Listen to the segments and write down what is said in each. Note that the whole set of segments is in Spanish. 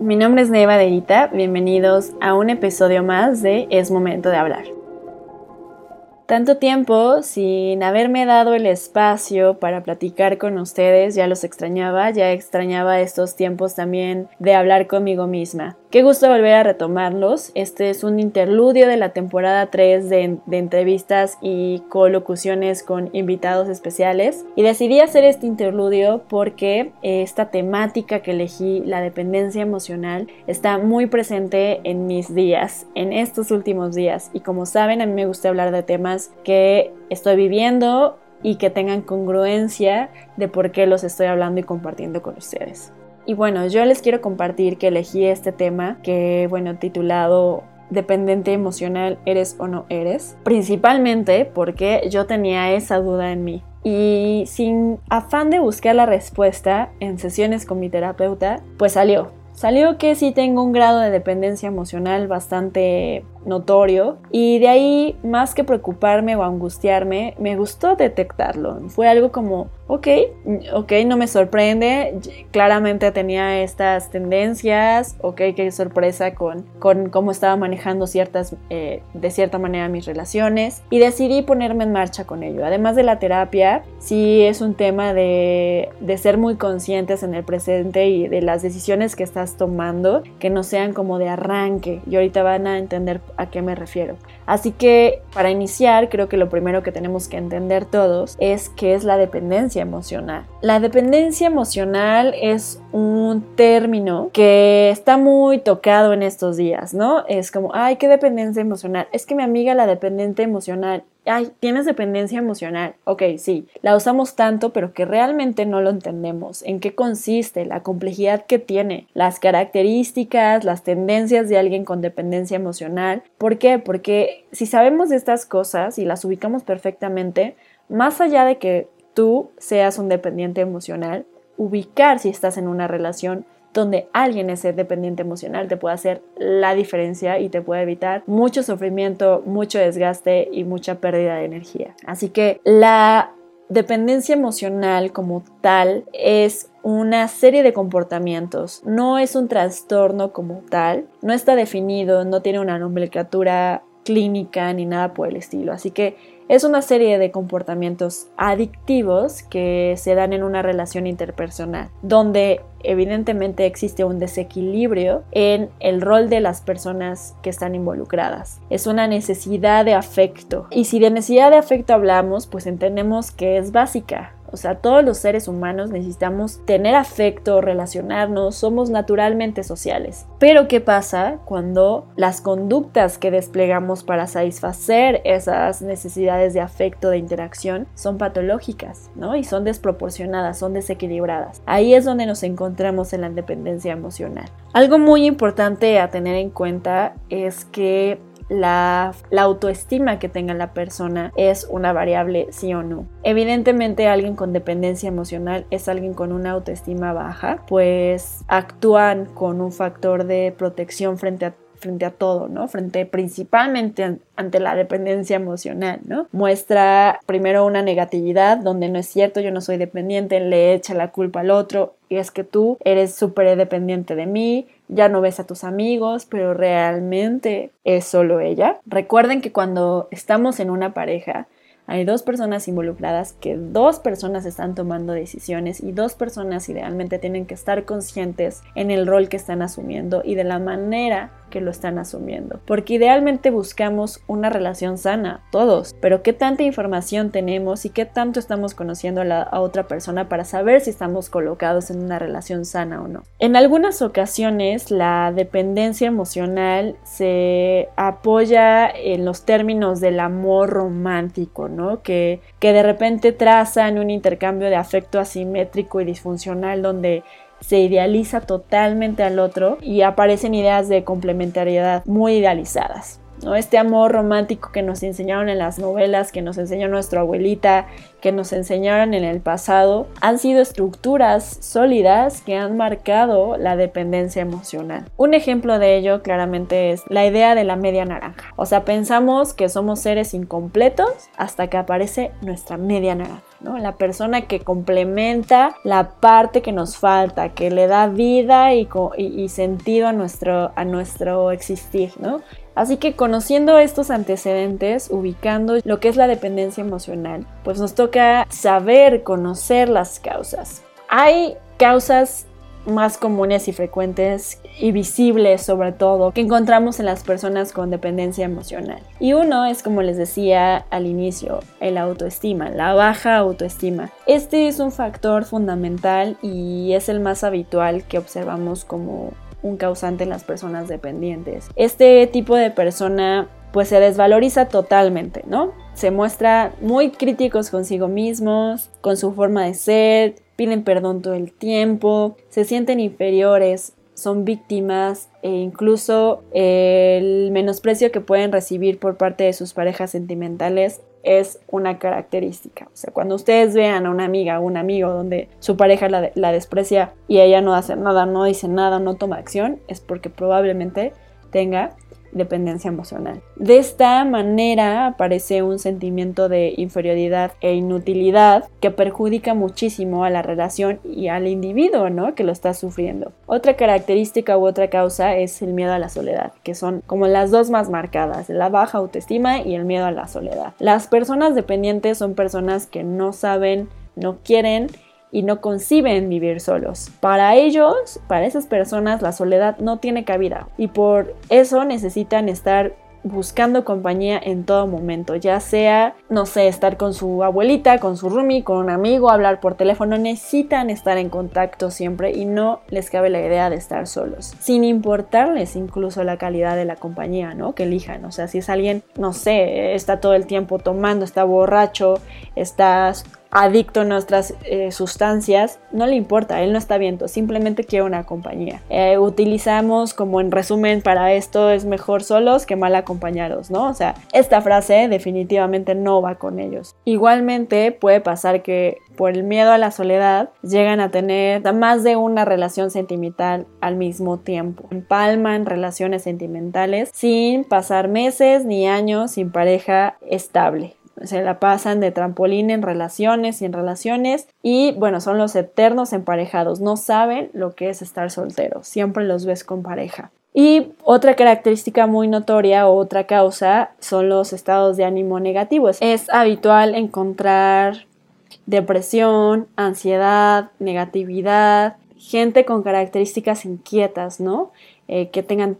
Mi nombre es Neva Derita, bienvenidos a un episodio más de Es Momento de Hablar. Tanto tiempo sin haberme dado el espacio para platicar con ustedes, ya los extrañaba, ya extrañaba estos tiempos también de hablar conmigo misma. Qué gusto volver a retomarlos. Este es un interludio de la temporada 3 de, entrevistas y colocuciones con invitados especiales. Y decidí hacer este interludio porque esta temática que elegí, la dependencia emocional, está muy presente en mis días, en estos últimos días. Y como saben, a mí me gusta hablar de temas que estoy viviendo y que tengan congruencia de por qué los estoy hablando y compartiendo con ustedes. Y bueno, yo les quiero compartir que elegí este tema que, bueno, titulado dependiente emocional eres o no eres, principalmente porque yo tenía esa duda en mí. Y sin afán de buscar la respuesta en sesiones con mi terapeuta, pues salió. Salió que sí tengo un grado de dependencia emocional bastante notorio. Y de ahí más que preocuparme o angustiarme me gustó detectarlo. Fue algo como ok ok no me sorprende. Claramente tenía estas tendencias. Ok qué sorpresa con, con cómo estaba manejando ciertas eh, de cierta manera mis relaciones. Y decidí ponerme en marcha con ello. Además de la terapia sí es un tema de, de ser muy conscientes en el presente y de las decisiones que estás tomando que no sean como de arranque. Y ahorita van a entender a qué me refiero. Así que para iniciar, creo que lo primero que tenemos que entender todos es qué es la dependencia emocional. La dependencia emocional es un término que está muy tocado en estos días, ¿no? Es como, ay, qué dependencia emocional. Es que mi amiga la dependiente emocional ay, tienes dependencia emocional. Ok, sí, la usamos tanto, pero que realmente no lo entendemos. ¿En qué consiste? La complejidad que tiene, las características, las tendencias de alguien con dependencia emocional. ¿Por qué? Porque si sabemos de estas cosas y las ubicamos perfectamente, más allá de que tú seas un dependiente emocional, ubicar si estás en una relación donde alguien es dependiente emocional te puede hacer la diferencia y te puede evitar mucho sufrimiento, mucho desgaste y mucha pérdida de energía. Así que la dependencia emocional como tal es una serie de comportamientos, no es un trastorno como tal, no está definido, no tiene una nomenclatura clínica ni nada por el estilo. Así que es una serie de comportamientos adictivos que se dan en una relación interpersonal, donde evidentemente existe un desequilibrio en el rol de las personas que están involucradas. Es una necesidad de afecto. Y si de necesidad de afecto hablamos, pues entendemos que es básica. O sea, todos los seres humanos necesitamos tener afecto, relacionarnos, somos naturalmente sociales. Pero ¿qué pasa cuando las conductas que desplegamos para satisfacer esas necesidades de afecto, de interacción, son patológicas, ¿no? Y son desproporcionadas, son desequilibradas. Ahí es donde nos encontramos en la independencia emocional. Algo muy importante a tener en cuenta es que la, autoestima que tenga la persona es una variable sí o no. Evidentemente alguien con dependencia emocional es alguien con una autoestima baja, pues actúan con un factor de protección frente a frente a todo, ¿no? Frente principalmente ante la dependencia emocional, ¿no? Muestra primero una negatividad donde no es cierto, yo no soy dependiente, le echa la culpa al otro y es que tú eres súper dependiente de mí, ya no ves a tus amigos, pero realmente es solo ella. Recuerden que cuando estamos en una pareja, hay dos personas involucradas, que dos personas están tomando decisiones y dos personas idealmente tienen que estar conscientes en el rol que están asumiendo y de la manera que lo están asumiendo. Porque idealmente buscamos una relación sana, todos, pero qué tanta información tenemos y qué tanto estamos conociendo a la otra persona para saber si estamos colocados en una relación sana o no. En algunas ocasiones la dependencia emocional se apoya en los términos del amor romántico, ¿no? Que, que de repente trazan un intercambio de afecto asimétrico y disfuncional donde se idealiza totalmente al otro y aparecen ideas de complementariedad muy idealizadas. ¿no? Este amor romántico que nos enseñaron en las novelas, que nos enseñó nuestra abuelita, que nos enseñaron en el pasado, han sido estructuras sólidas que han marcado la dependencia emocional. Un ejemplo de ello claramente es la idea de la media naranja. O sea, pensamos que somos seres incompletos hasta que aparece nuestra media naranja. La persona que complementa la parte que nos falta, que le da vida y, sentido a nuestro, a nuestro existir, ¿no? Así que conociendo estos antecedentes, ubicando lo que es la dependencia emocional, pues nos toca saber, conocer las causas. Hay causas más comunes y frecuentes y visibles sobre todo que encontramos en las personas con dependencia emocional. Y uno es como les decía al inicio, el autoestima, la baja autoestima. Este es un factor fundamental y es el más habitual que observamos como un causante en las personas dependientes. Este tipo de persona pues se desvaloriza totalmente, ¿no? Se muestra muy críticos consigo mismos, con su forma de ser, piden perdón todo el tiempo, se sienten inferiores, son víctimas e incluso el menosprecio que pueden recibir por parte de sus parejas sentimentales es una característica. O sea, cuando ustedes vean a una amiga o un amigo donde su pareja la, la desprecia y ella no hace nada, no dice nada, no toma acción, es porque probablemente tenga dependencia emocional. De esta manera aparece un sentimiento de inferioridad e inutilidad que perjudica muchísimo a la relación y al individuo, ¿no? Que lo está sufriendo. Otra característica u otra causa es el miedo a la soledad, que son como las dos más marcadas, la baja autoestima y el miedo a la soledad. Las personas dependientes son personas que no saben, no quieren y no conciben vivir solos. Para ellos, para esas personas, la soledad no tiene cabida y por eso necesitan estar buscando compañía en todo momento, ya sea, no sé, estar con su abuelita, con su roomie, con un amigo, hablar por teléfono, necesitan estar en contacto siempre y no les cabe la idea de estar solos, sin importarles incluso la calidad de la compañía, ¿no? Que elijan, o sea, si es alguien, no sé, está todo el tiempo tomando, está borracho, está adicto a nuestras eh, sustancias, no le importa, él no está viendo, simplemente quiere una compañía. Eh, utilizamos como en resumen para esto es mejor solos que mal acompañados, ¿no? O sea, esta frase definitivamente no va con ellos. Igualmente puede pasar que por el miedo a la soledad llegan a tener más de una relación sentimental al mismo tiempo. Empalman relaciones sentimentales sin pasar meses ni años sin pareja estable se la pasan de trampolín en relaciones y en relaciones y bueno, son los eternos emparejados, no saben lo que es estar soltero, siempre los ves con pareja. Y otra característica muy notoria o otra causa son los estados de ánimo negativos. Es habitual encontrar depresión, ansiedad, negatividad, gente con características inquietas, ¿no? Eh, que tengan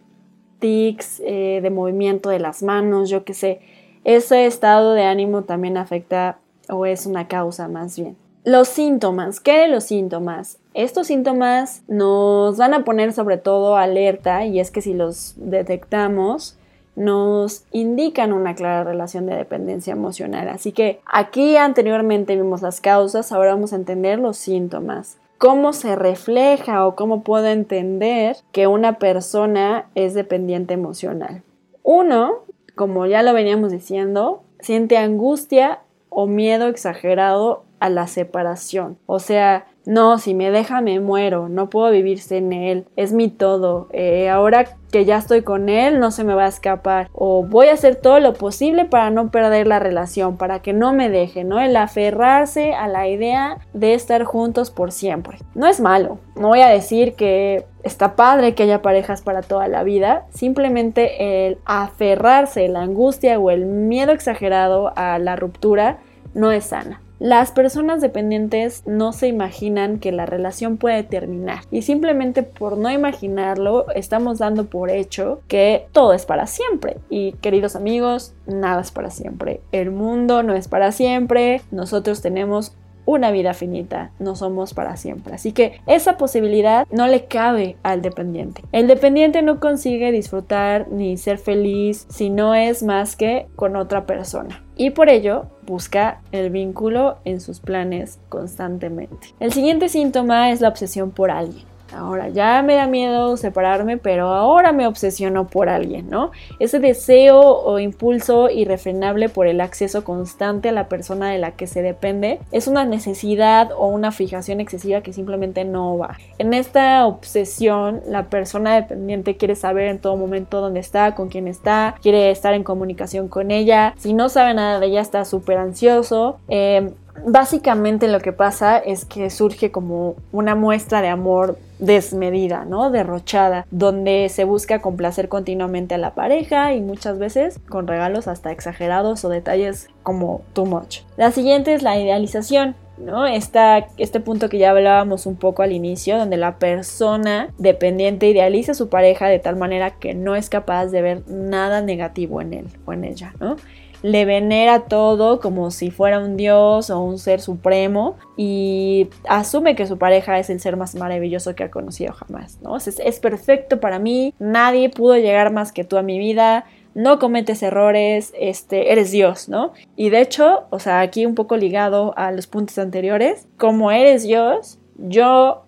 tics eh, de movimiento de las manos, yo qué sé ese estado de ánimo también afecta o es una causa más bien. Los síntomas, ¿qué de los síntomas? Estos síntomas nos van a poner sobre todo alerta y es que si los detectamos nos indican una clara relación de dependencia emocional. Así que aquí anteriormente vimos las causas, ahora vamos a entender los síntomas. ¿Cómo se refleja o cómo puedo entender que una persona es dependiente emocional? Uno como ya lo veníamos diciendo, siente angustia o miedo exagerado a la separación. O sea, no, si me deja me muero, no puedo vivir sin él, es mi todo, eh, ahora que ya estoy con él no se me va a escapar o voy a hacer todo lo posible para no perder la relación, para que no me deje, ¿no? El aferrarse a la idea de estar juntos por siempre. No es malo, no voy a decir que está padre que haya parejas para toda la vida, simplemente el aferrarse, la angustia o el miedo exagerado a la ruptura no es sana. Las personas dependientes no se imaginan que la relación puede terminar y simplemente por no imaginarlo estamos dando por hecho que todo es para siempre. Y queridos amigos, nada es para siempre. El mundo no es para siempre. Nosotros tenemos una vida finita, no somos para siempre. Así que esa posibilidad no le cabe al dependiente. El dependiente no consigue disfrutar ni ser feliz si no es más que con otra persona. Y por ello busca el vínculo en sus planes constantemente. El siguiente síntoma es la obsesión por alguien. Ahora ya me da miedo separarme, pero ahora me obsesiono por alguien, ¿no? Ese deseo o impulso irrefrenable por el acceso constante a la persona de la que se depende es una necesidad o una fijación excesiva que simplemente no va. En esta obsesión, la persona dependiente quiere saber en todo momento dónde está, con quién está, quiere estar en comunicación con ella. Si no sabe nada de ella, está súper ansioso. Eh, básicamente lo que pasa es que surge como una muestra de amor desmedida, ¿no? Derrochada, donde se busca complacer continuamente a la pareja y muchas veces con regalos hasta exagerados o detalles como too much. La siguiente es la idealización. ¿no? este punto que ya hablábamos un poco al inicio, donde la persona dependiente idealiza a su pareja de tal manera que no es capaz de ver nada negativo en él o en ella, ¿no? Le venera todo como si fuera un dios o un ser supremo y asume que su pareja es el ser más maravilloso que ha conocido jamás, ¿no? Es, es perfecto para mí, nadie pudo llegar más que tú a mi vida, no cometes errores, este, eres Dios, ¿no? Y de hecho, o sea, aquí un poco ligado a los puntos anteriores, como eres Dios, yo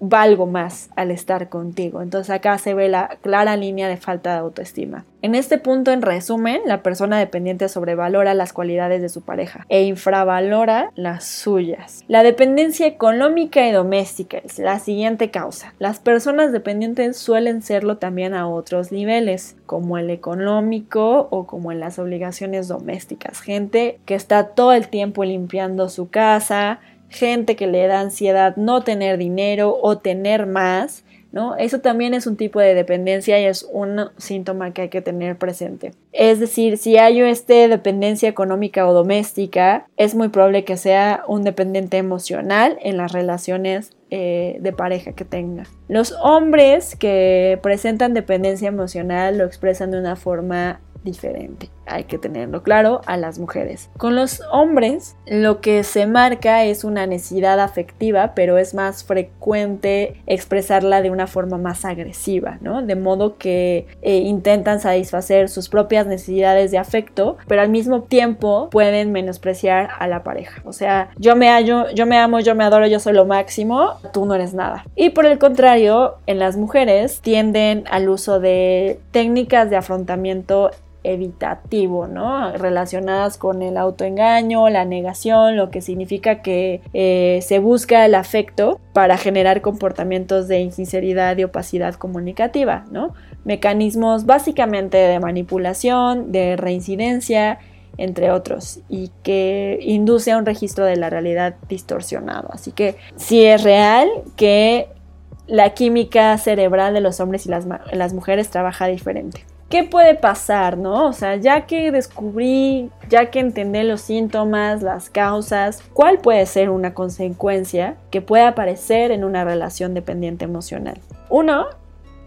valgo más al estar contigo. Entonces acá se ve la clara línea de falta de autoestima. En este punto, en resumen, la persona dependiente sobrevalora las cualidades de su pareja e infravalora las suyas. La dependencia económica y doméstica es la siguiente causa. Las personas dependientes suelen serlo también a otros niveles, como el económico o como en las obligaciones domésticas. Gente que está todo el tiempo limpiando su casa, gente que le da ansiedad no tener dinero o tener más, ¿no? Eso también es un tipo de dependencia y es un síntoma que hay que tener presente. Es decir, si hay este dependencia económica o doméstica, es muy probable que sea un dependiente emocional en las relaciones eh, de pareja que tenga. Los hombres que presentan dependencia emocional lo expresan de una forma diferente. Hay que tenerlo claro a las mujeres. Con los hombres lo que se marca es una necesidad afectiva, pero es más frecuente expresarla de una forma más agresiva, ¿no? De modo que eh, intentan satisfacer sus propias necesidades de afecto, pero al mismo tiempo pueden menospreciar a la pareja. O sea, yo me hallo, yo me amo, yo me adoro, yo soy lo máximo, tú no eres nada. Y por el contrario, en las mujeres tienden al uso de técnicas de afrontamiento evitativo, ¿no? Relacionadas con el autoengaño, la negación, lo que significa que eh, se busca el afecto para generar comportamientos de insinceridad y opacidad comunicativa, ¿no? Mecanismos básicamente de manipulación, de reincidencia, entre otros, y que induce a un registro de la realidad distorsionado. Así que si es real que la química cerebral de los hombres y las mujeres trabaja diferente. ¿Qué puede pasar, no? O sea, ya que descubrí, ya que entendí los síntomas, las causas, ¿cuál puede ser una consecuencia que pueda aparecer en una relación dependiente emocional? Uno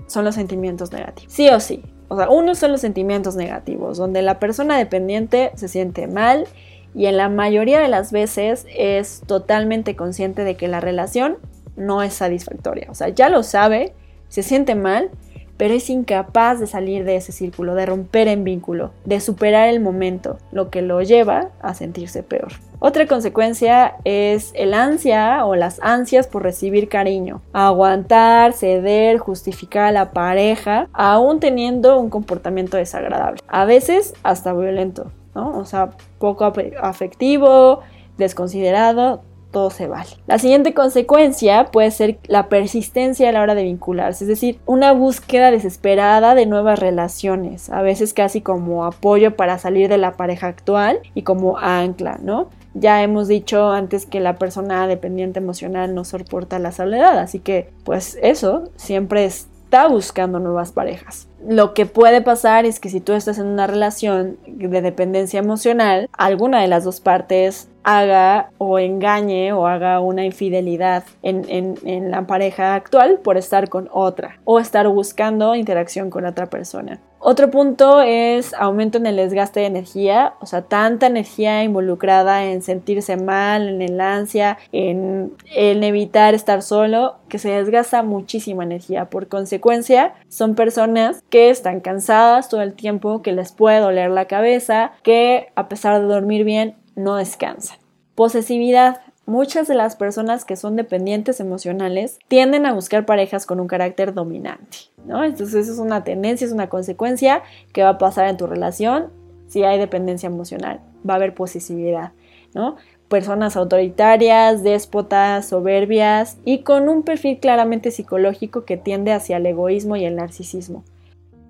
son los sentimientos negativos. Sí o sí. O sea, uno son los sentimientos negativos, donde la persona dependiente se siente mal y en la mayoría de las veces es totalmente consciente de que la relación no es satisfactoria. O sea, ya lo sabe, se siente mal, pero es incapaz de salir de ese círculo, de romper en vínculo, de superar el momento, lo que lo lleva a sentirse peor. Otra consecuencia es el ansia o las ansias por recibir cariño, aguantar, ceder, justificar a la pareja, aún teniendo un comportamiento desagradable, a veces hasta violento, ¿no? O sea, poco afectivo, desconsiderado, todo se vale. La siguiente consecuencia puede ser la persistencia a la hora de vincularse, es decir, una búsqueda desesperada de nuevas relaciones, a veces casi como apoyo para salir de la pareja actual y como ancla, ¿no? Ya hemos dicho antes que la persona dependiente emocional no soporta la soledad, así que pues eso siempre está buscando nuevas parejas. Lo que puede pasar es que si tú estás en una relación de dependencia emocional, alguna de las dos partes haga o engañe o haga una infidelidad en, en, la pareja actual por estar con otra o estar buscando interacción con otra persona. Otro punto es aumento en el desgaste de energía, o sea, tanta energía involucrada en sentirse mal, en el ansia, en, en evitar estar solo, que se desgasta muchísima energía. Por consecuencia, son personas que están cansadas todo el tiempo, que les puede doler la cabeza, que a pesar de dormir bien, no descansan. Posesividad. muchas de las personas que son dependientes emocionales tienden a buscar parejas con un carácter dominante, ¿no? Entonces eso es una tendencia, es una consecuencia que va a pasar en tu relación si hay dependencia emocional, va a haber posesividad, ¿no? Personas autoritarias, déspotas, soberbias y con un perfil claramente psicológico que tiende hacia el egoísmo y el narcisismo.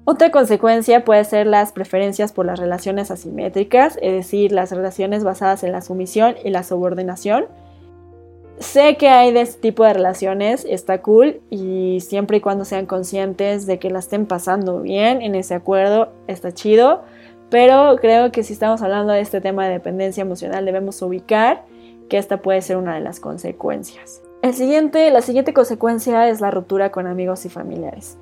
Otra consecuencia puede ser las preferencias por las relaciones asimétricas, es decir, las relaciones basadas en la sumisión y la subordinación. Sé que hay de este tipo de relaciones, está cool y siempre y cuando sean conscientes de que la estén pasando bien en ese acuerdo, está chido, pero creo que si estamos hablando de este tema de dependencia emocional debemos ubicar que esta puede ser una de las consecuencias. El siguiente, la siguiente consecuencia es la ruptura con amigos y familiares.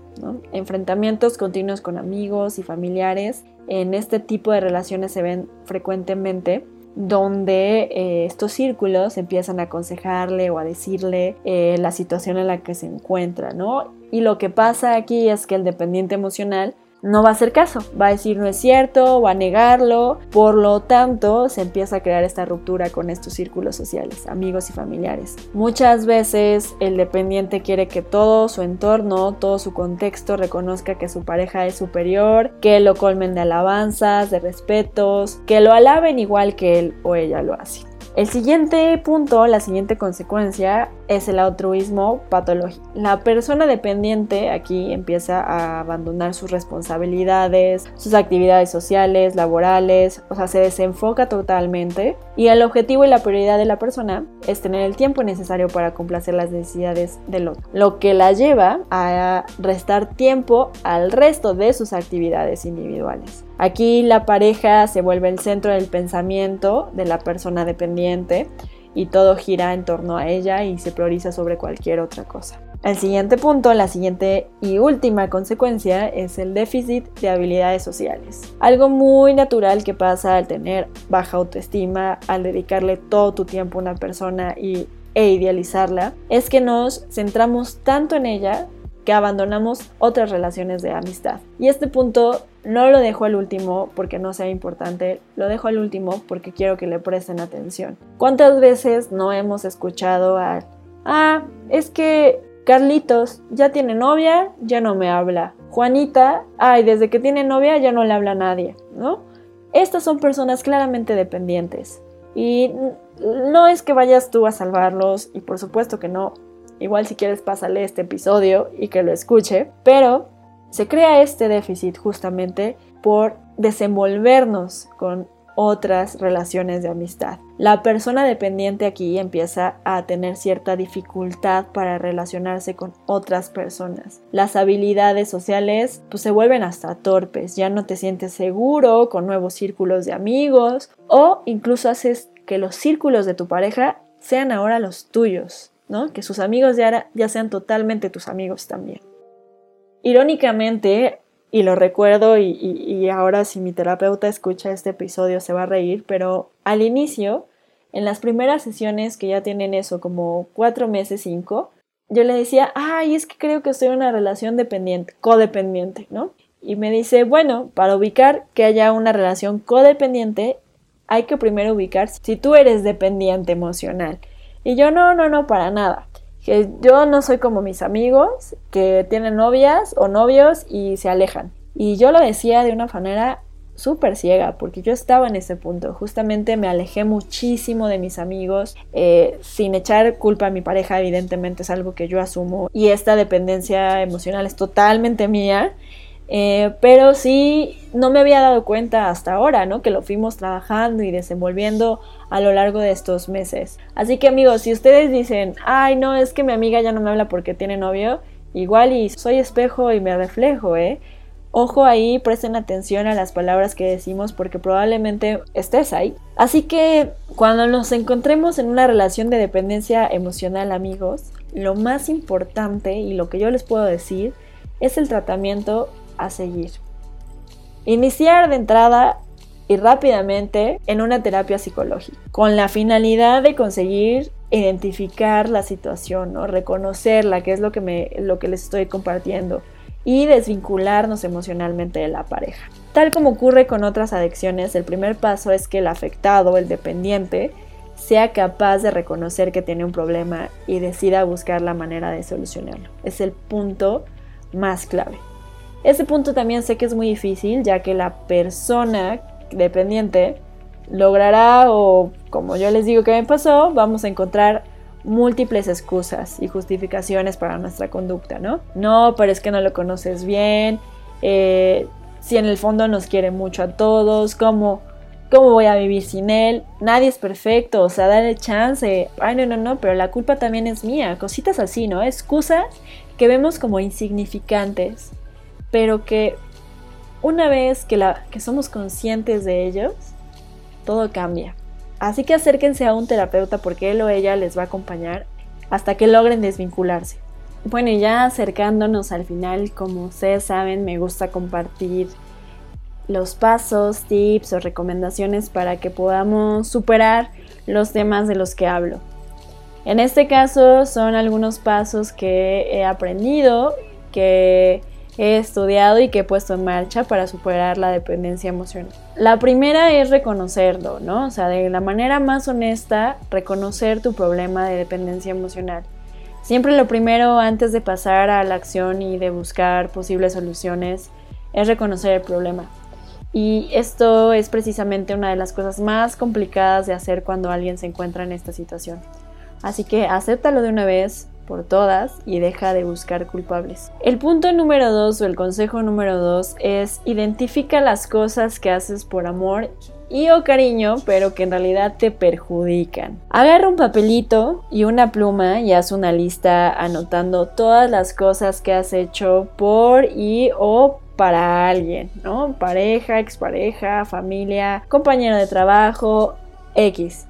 Enfrentamientos continuos con amigos y familiares. En este tipo de relaciones se ven frecuentemente donde eh, estos círculos empiezan a aconsejarle o a decirle eh, la situación en la que se encuentra, ¿no? Y lo que pasa aquí es que el dependiente emocional no va a hacer caso, va a decir no es cierto, va a negarlo, por lo tanto se empieza a crear esta ruptura con estos círculos sociales, amigos y familiares. Muchas veces el dependiente quiere que todo su entorno, todo su contexto reconozca que su pareja es superior, que lo colmen de alabanzas, de respetos, que lo alaben igual que él o ella lo hace. El siguiente punto, la siguiente consecuencia es el altruismo patológico. La persona dependiente aquí empieza a abandonar sus responsabilidades, sus actividades sociales, laborales, o sea, se desenfoca totalmente y el objetivo y la prioridad de la persona es tener el tiempo necesario para complacer las necesidades del otro, lo que la lleva a restar tiempo al resto de sus actividades individuales. Aquí la pareja se vuelve el centro del pensamiento de la persona dependiente y todo gira en torno a ella y se prioriza sobre cualquier otra cosa. El siguiente punto, la siguiente y última consecuencia es el déficit de habilidades sociales. Algo muy natural que pasa al tener baja autoestima, al dedicarle todo tu tiempo a una persona y, e idealizarla, es que nos centramos tanto en ella que abandonamos otras relaciones de amistad. Y este punto no lo dejo al último porque no sea importante, lo dejo al último porque quiero que le presten atención. ¿Cuántas veces no hemos escuchado a, ah, es que Carlitos ya tiene novia, ya no me habla. Juanita, ay, desde que tiene novia ya no le habla a nadie, ¿no? Estas son personas claramente dependientes. Y no es que vayas tú a salvarlos, y por supuesto que no, Igual si quieres pásale este episodio y que lo escuche. Pero se crea este déficit justamente por desenvolvernos con otras relaciones de amistad. La persona dependiente aquí empieza a tener cierta dificultad para relacionarse con otras personas. Las habilidades sociales pues se vuelven hasta torpes, ya no te sientes seguro con nuevos círculos de amigos o incluso haces que los círculos de tu pareja sean ahora los tuyos. Que sus amigos ya, ya sean totalmente tus amigos también. Irónicamente, y lo recuerdo y, ahora si mi terapeuta escucha este episodio se va a reír, pero al inicio, en las primeras sesiones que ya tienen eso, como cuatro meses, cinco, yo le decía, ay, es que creo que estoy en una relación dependiente, codependiente, ¿no? Y me dice, bueno, para ubicar que haya una relación codependiente, hay que primero ubicar si tú eres dependiente emocional. Y yo no, no, no, para nada. Que yo no soy como mis amigos que tienen novias o novios y se alejan. Y yo lo decía de una manera súper ciega, porque yo estaba en ese punto. Justamente me alejé muchísimo de mis amigos, eh, sin echar culpa a mi pareja, evidentemente es algo que yo asumo. Y esta dependencia emocional es totalmente mía. Eh, pero sí, no me había dado cuenta hasta ahora, ¿no? Que lo fuimos trabajando y desenvolviendo a lo largo de estos meses. Así que amigos, si ustedes dicen, ay, no, es que mi amiga ya no me habla porque tiene novio, igual y soy espejo y me reflejo, ¿eh? Ojo ahí, presten atención a las palabras que decimos porque probablemente estés ahí. Así que cuando nos encontremos en una relación de dependencia emocional, amigos, lo más importante y lo que yo les puedo decir es el tratamiento seguir. Iniciar de entrada y rápidamente en una terapia psicológica, con la finalidad de conseguir identificar la situación, ¿no? reconocerla, que es lo que, me, lo que les estoy compartiendo, y desvincularnos emocionalmente de la pareja. Tal como ocurre con otras adicciones, el primer paso es que el afectado, el dependiente, sea capaz de reconocer que tiene un problema y decida buscar la manera de solucionarlo. Es el punto más clave. Ese punto también sé que es muy difícil ya que la persona dependiente logrará o como yo les digo que me pasó, vamos a encontrar múltiples excusas y justificaciones para nuestra conducta, ¿no? No, pero es que no lo conoces bien, eh, si en el fondo nos quiere mucho a todos, ¿cómo, ¿cómo voy a vivir sin él? Nadie es perfecto, o sea, dale chance. Ay, no, no, no, pero la culpa también es mía. Cositas así, ¿no? Excusas que vemos como insignificantes, pero que una vez que, la, que somos conscientes de ellos, todo cambia. Así que acérquense a un terapeuta porque él o ella les va a acompañar hasta que logren desvincularse. Bueno, y ya acercándonos al final, como ustedes saben, me gusta compartir los pasos, tips o recomendaciones para que podamos superar los temas de los que hablo. En este caso son algunos pasos que he aprendido, que he estudiado y que he puesto en marcha para superar la dependencia emocional. La primera es reconocerlo, ¿no? O sea, de la manera más honesta, reconocer tu problema de dependencia emocional. Siempre lo primero antes de pasar a la acción y de buscar posibles soluciones es reconocer el problema. Y esto es precisamente una de las cosas más complicadas de hacer cuando alguien se encuentra en esta situación. Así que acéptalo de una vez, por todas y deja de buscar culpables. El punto número dos o el consejo número dos es identifica las cosas que haces por amor y o cariño, pero que en realidad te perjudican. Agarra un papelito y una pluma y haz una lista anotando todas las cosas que has hecho por y o para alguien, ¿no? Pareja, expareja, familia, compañero de trabajo, X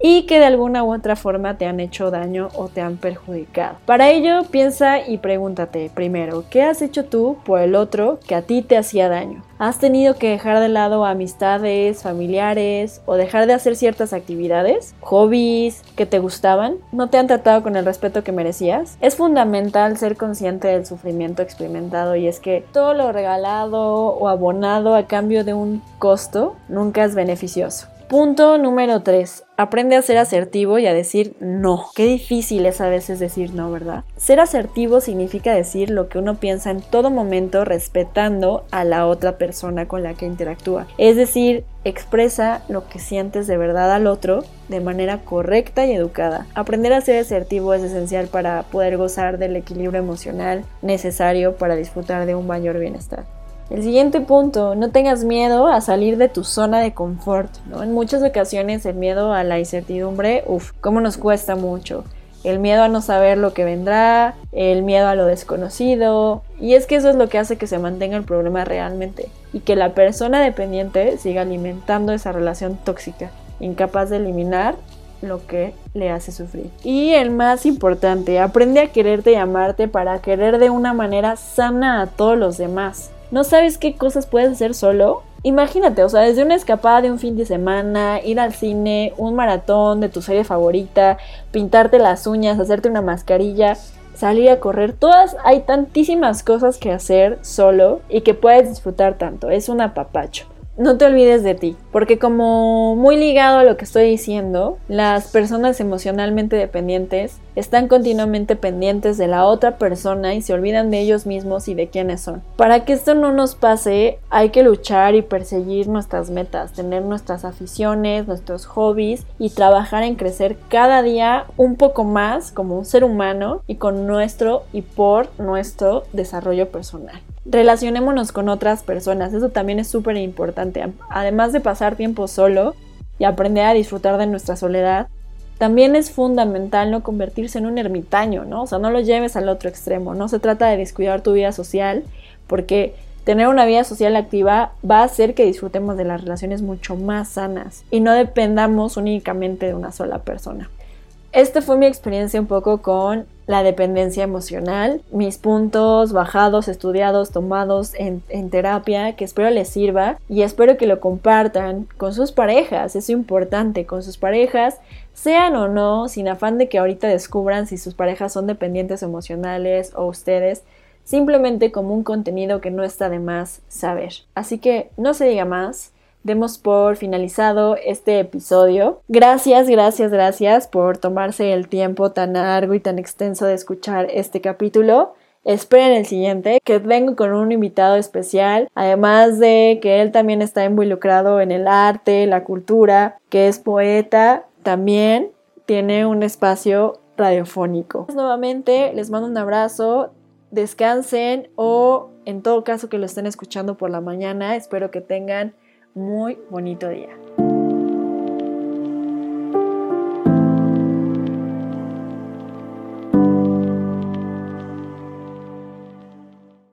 y que de alguna u otra forma te han hecho daño o te han perjudicado. Para ello, piensa y pregúntate primero, ¿qué has hecho tú por el otro que a ti te hacía daño? ¿Has tenido que dejar de lado amistades, familiares o dejar de hacer ciertas actividades, hobbies que te gustaban? ¿No te han tratado con el respeto que merecías? Es fundamental ser consciente del sufrimiento experimentado y es que todo lo regalado o abonado a cambio de un costo nunca es beneficioso. Punto número 3. Aprende a ser asertivo y a decir no. Qué difícil es a veces decir no, ¿verdad? Ser asertivo significa decir lo que uno piensa en todo momento respetando a la otra persona con la que interactúa. Es decir, expresa lo que sientes de verdad al otro de manera correcta y educada. Aprender a ser asertivo es esencial para poder gozar del equilibrio emocional necesario para disfrutar de un mayor bienestar. El siguiente punto, no tengas miedo a salir de tu zona de confort, ¿no? En muchas ocasiones el miedo a la incertidumbre, uff, cómo nos cuesta mucho. El miedo a no saber lo que vendrá, el miedo a lo desconocido, y es que eso es lo que hace que se mantenga el problema realmente y que la persona dependiente siga alimentando esa relación tóxica, incapaz de eliminar lo que le hace sufrir. Y el más importante, aprende a quererte y amarte para querer de una manera sana a todos los demás no sabes qué cosas puedes hacer solo. Imagínate, o sea, desde una escapada de un fin de semana, ir al cine, un maratón de tu serie favorita, pintarte las uñas, hacerte una mascarilla, salir a correr, todas hay tantísimas cosas que hacer solo y que puedes disfrutar tanto. Es un apapacho no te olvides de ti, porque como muy ligado a lo que estoy diciendo, las personas emocionalmente dependientes están continuamente pendientes de la otra persona y se olvidan de ellos mismos y de quiénes son. Para que esto no nos pase, hay que luchar y perseguir nuestras metas, tener nuestras aficiones, nuestros hobbies y trabajar en crecer cada día un poco más como un ser humano y con nuestro y por nuestro desarrollo personal relacionémonos con otras personas, eso también es súper importante. Además de pasar tiempo solo y aprender a disfrutar de nuestra soledad, también es fundamental no convertirse en un ermitaño, ¿no? O sea, no lo lleves al otro extremo, no se trata de descuidar tu vida social, porque tener una vida social activa va a hacer que disfrutemos de las relaciones mucho más sanas y no dependamos únicamente de una sola persona. Esta fue mi experiencia un poco con la dependencia emocional, mis puntos bajados, estudiados, tomados en, terapia, que espero les sirva y espero que lo compartan con sus parejas, es importante, con sus parejas, sean o no, sin afán de que ahorita descubran si sus parejas son dependientes emocionales o ustedes, simplemente como un contenido que no está de más saber. Así que no se diga más, demos por finalizado este episodio. Gracias, gracias, gracias por tomarse el tiempo tan largo y tan extenso de escuchar este capítulo. Esperen el siguiente, que vengo con un invitado especial, además de que él también está involucrado en el arte, la cultura, que es poeta, también tiene un espacio radiofónico. Nuevamente les mando un abrazo, descansen o en todo caso que lo estén escuchando por la mañana, espero que tengan muy bonito día.